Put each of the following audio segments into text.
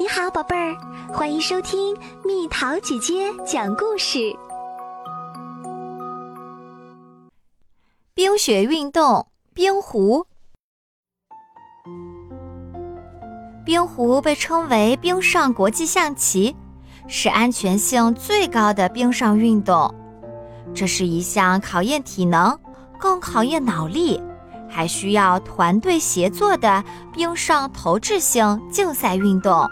你好，宝贝儿，欢迎收听蜜桃姐姐讲故事。冰雪运动，冰壶。冰壶被称为冰上国际象棋，是安全性最高的冰上运动。这是一项考验体能、更考验脑力，还需要团队协作的冰上投掷性竞赛运动。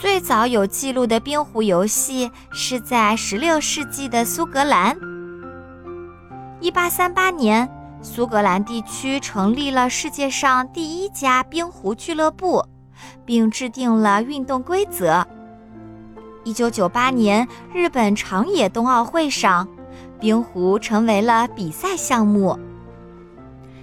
最早有记录的冰壶游戏是在16世纪的苏格兰。1838年，苏格兰地区成立了世界上第一家冰壶俱乐部，并制定了运动规则。1998年，日本长野冬奥会上，冰壶成为了比赛项目。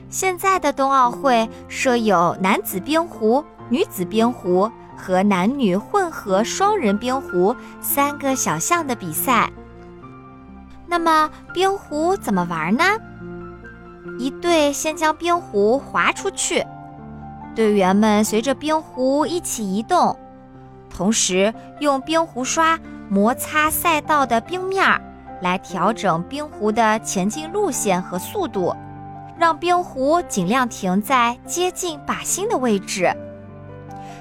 现在的冬奥会设有男子冰壶、女子冰壶。和男女混合双人冰壶三个小项的比赛。那么冰壶怎么玩呢？一队先将冰壶划出去，队员们随着冰壶一起移动，同时用冰壶刷摩擦赛道的冰面儿，来调整冰壶的前进路线和速度，让冰壶尽量停在接近靶心的位置。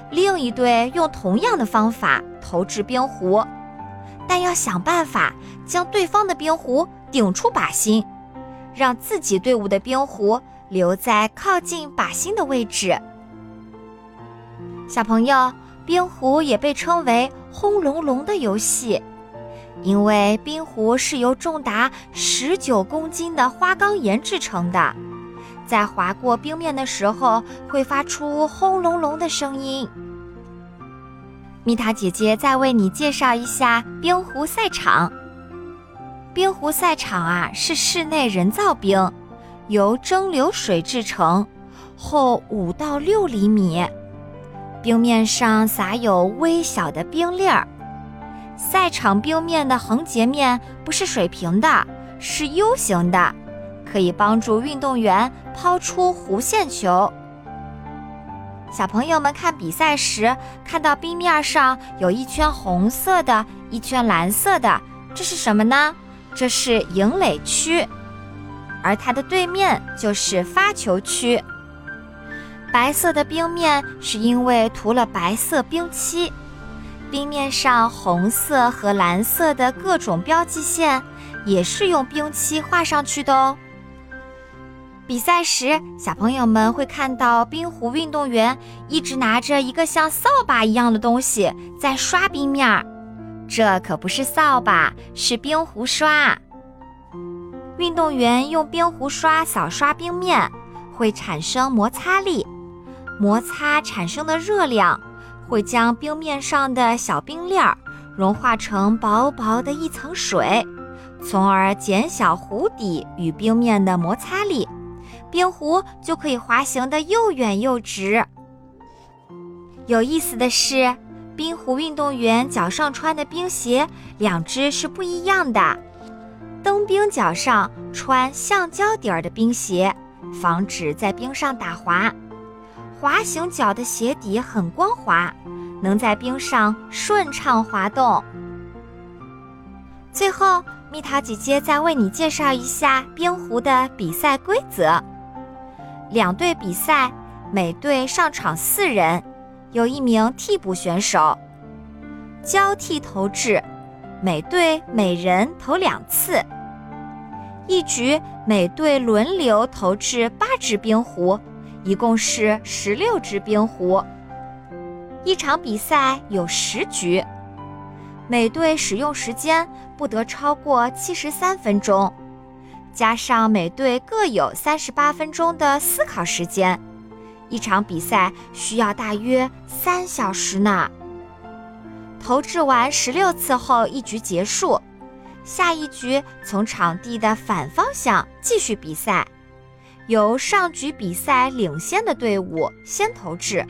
另一队用同样的方法投掷冰壶，但要想办法将对方的冰壶顶出靶心，让自己队伍的冰壶留在靠近靶心的位置。小朋友，冰壶也被称为“轰隆隆”的游戏，因为冰壶是由重达十九公斤的花岗岩制成的。在划过冰面的时候，会发出轰隆隆的声音。蜜桃姐姐再为你介绍一下冰壶赛场。冰壶赛场啊，是室内人造冰，由蒸馏水制成，厚五到六厘米，冰面上撒有微小的冰粒儿。赛场冰面的横截面不是水平的，是 U 型的。可以帮助运动员抛出弧线球。小朋友们看比赛时，看到冰面上有一圈红色的，一圈蓝色的，这是什么呢？这是营垒区，而它的对面就是发球区。白色的冰面是因为涂了白色冰漆，冰面上红色和蓝色的各种标记线也是用冰漆画上去的哦。比赛时，小朋友们会看到冰壶运动员一直拿着一个像扫把一样的东西在刷冰面儿。这可不是扫把，是冰壶刷。运动员用冰壶刷扫刷冰面，会产生摩擦力，摩擦产生的热量会将冰面上的小冰粒儿融化成薄薄的一层水，从而减小壶底与冰面的摩擦力。冰壶就可以滑行的又远又直。有意思的是，冰壶运动员脚上穿的冰鞋两只是不一样的。蹬冰脚上穿橡胶底儿的冰鞋，防止在冰上打滑。滑行脚的鞋底很光滑，能在冰上顺畅滑动。最后，蜜桃姐姐再为你介绍一下冰壶的比赛规则。两队比赛，每队上场四人，有一名替补选手。交替投掷，每队每人投两次。一局每队轮流投掷八只冰壶，一共是十六只冰壶。一场比赛有十局，每队使用时间不得超过七十三分钟。加上每队各有三十八分钟的思考时间，一场比赛需要大约三小时呢。投掷完十六次后，一局结束，下一局从场地的反方向继续比赛，由上局比赛领先的队伍先投掷，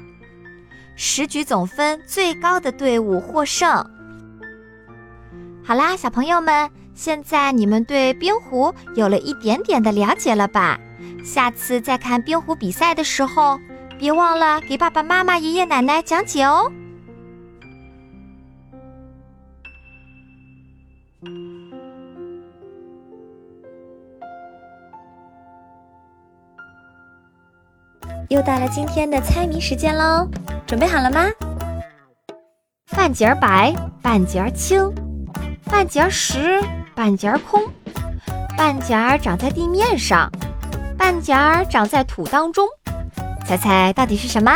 十局总分最高的队伍获胜。好啦，小朋友们。现在你们对冰壶有了一点点的了解了吧？下次再看冰壶比赛的时候，别忘了给爸爸妈妈、爷爷奶奶讲解哦。又到了今天的猜谜时间喽，准备好了吗？半截儿白，半截儿青，半截儿实，半截儿空，半截儿长在地面上，半截儿长在土当中。猜猜到底是什么？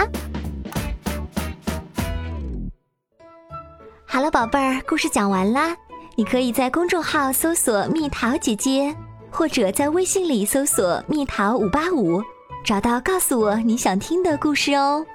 好了，宝贝儿，故事讲完啦。你可以在公众号搜索“蜜桃姐姐”，或者在微信里搜索“蜜桃五八五”。找到，告诉我你想听的故事哦。